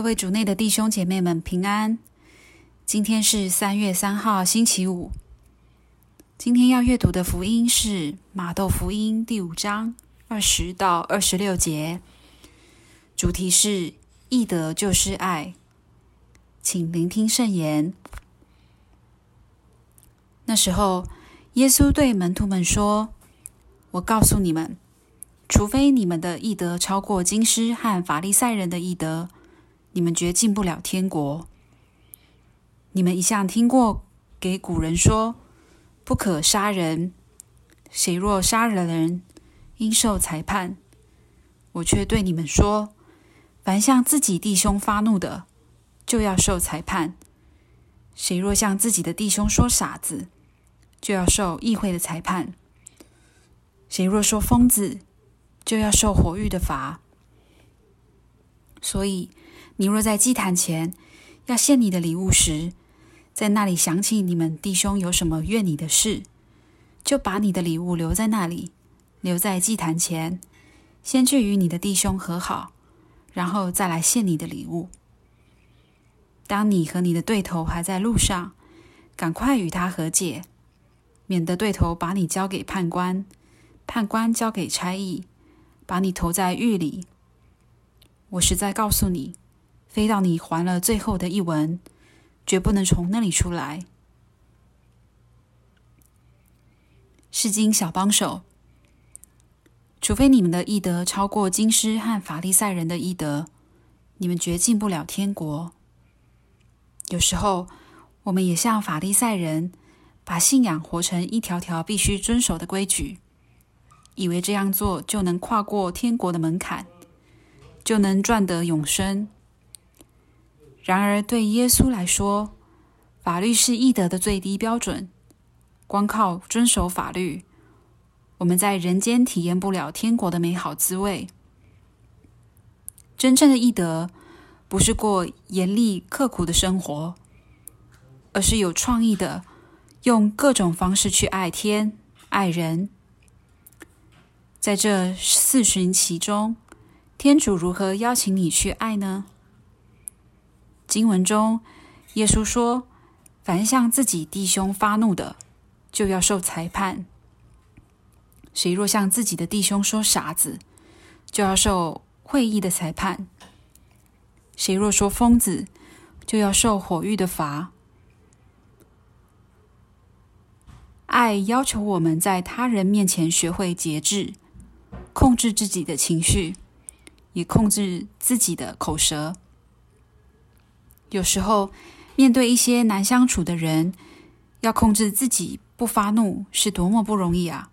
各位主内的弟兄姐妹们平安。今天是三月三号，星期五。今天要阅读的福音是马窦福音第五章二十到二十六节，主题是义德就是爱。请聆听圣言。那时候，耶稣对门徒们说：“我告诉你们，除非你们的义德超过金师和法利赛人的义德，你们绝进不了天国。你们一向听过给古人说，不可杀人，谁若杀了人，应受裁判。我却对你们说，凡向自己弟兄发怒的，就要受裁判。谁若向自己的弟兄说傻子，就要受议会的裁判。谁若说疯子，就要受火狱的罚。所以，你若在祭坛前要献你的礼物时，在那里想起你们弟兄有什么怨你的事，就把你的礼物留在那里，留在祭坛前，先去与你的弟兄和好，然后再来献你的礼物。当你和你的对头还在路上，赶快与他和解，免得对头把你交给判官，判官交给差役，把你投在狱里。我实在告诉你。飞到你还了最后的一文，绝不能从那里出来。圣经小帮手，除非你们的义德超过经师和法利赛人的义德，你们绝进不了天国。有时候，我们也像法利赛人，把信仰活成一条条必须遵守的规矩，以为这样做就能跨过天国的门槛，就能赚得永生。然而，对耶稣来说，法律是义德的最低标准。光靠遵守法律，我们在人间体验不了天国的美好滋味。真正的义德，不是过严厉刻苦的生活，而是有创意的，用各种方式去爱天、爱人。在这四旬期中，天主如何邀请你去爱呢？经文中，耶稣说：“凡向自己弟兄发怒的，就要受裁判；谁若向自己的弟兄说傻子，就要受会议的裁判；谁若说疯子，就要受火狱的罚。”爱要求我们在他人面前学会节制，控制自己的情绪，也控制自己的口舌。有时候，面对一些难相处的人，要控制自己不发怒，是多么不容易啊！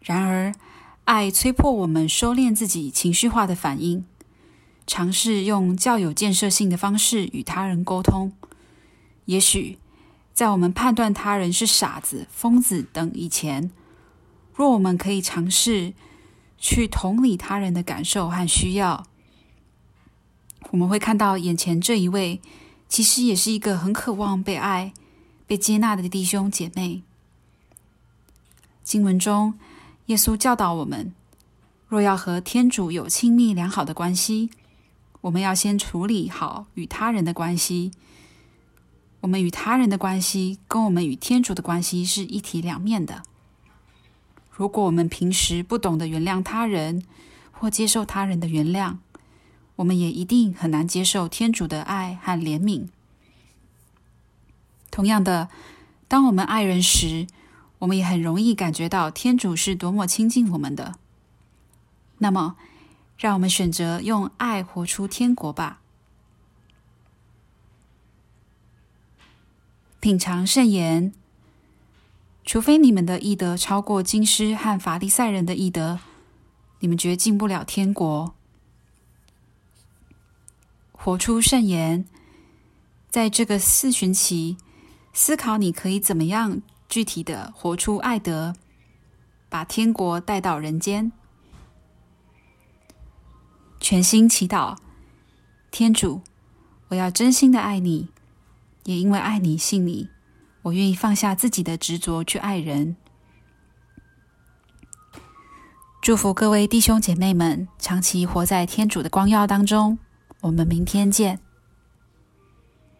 然而，爱催迫我们收敛自己情绪化的反应，尝试用较有建设性的方式与他人沟通。也许，在我们判断他人是傻子、疯子等以前，若我们可以尝试去同理他人的感受和需要。我们会看到眼前这一位，其实也是一个很渴望被爱、被接纳的弟兄姐妹。经文中，耶稣教导我们：若要和天主有亲密良好的关系，我们要先处理好与他人的关系。我们与他人的关系，跟我们与天主的关系是一体两面的。如果我们平时不懂得原谅他人，或接受他人的原谅，我们也一定很难接受天主的爱和怜悯。同样的，当我们爱人时，我们也很容易感觉到天主是多么亲近我们的。那么，让我们选择用爱活出天国吧。品尝圣言，除非你们的义德超过京师和法利赛人的义德，你们绝进不了天国。活出圣言，在这个四旬期，思考你可以怎么样具体的活出爱德，把天国带到人间。全心祈祷，天主，我要真心的爱你，也因为爱你、信你，我愿意放下自己的执着去爱人。祝福各位弟兄姐妹们，长期活在天主的光耀当中。我们明天见。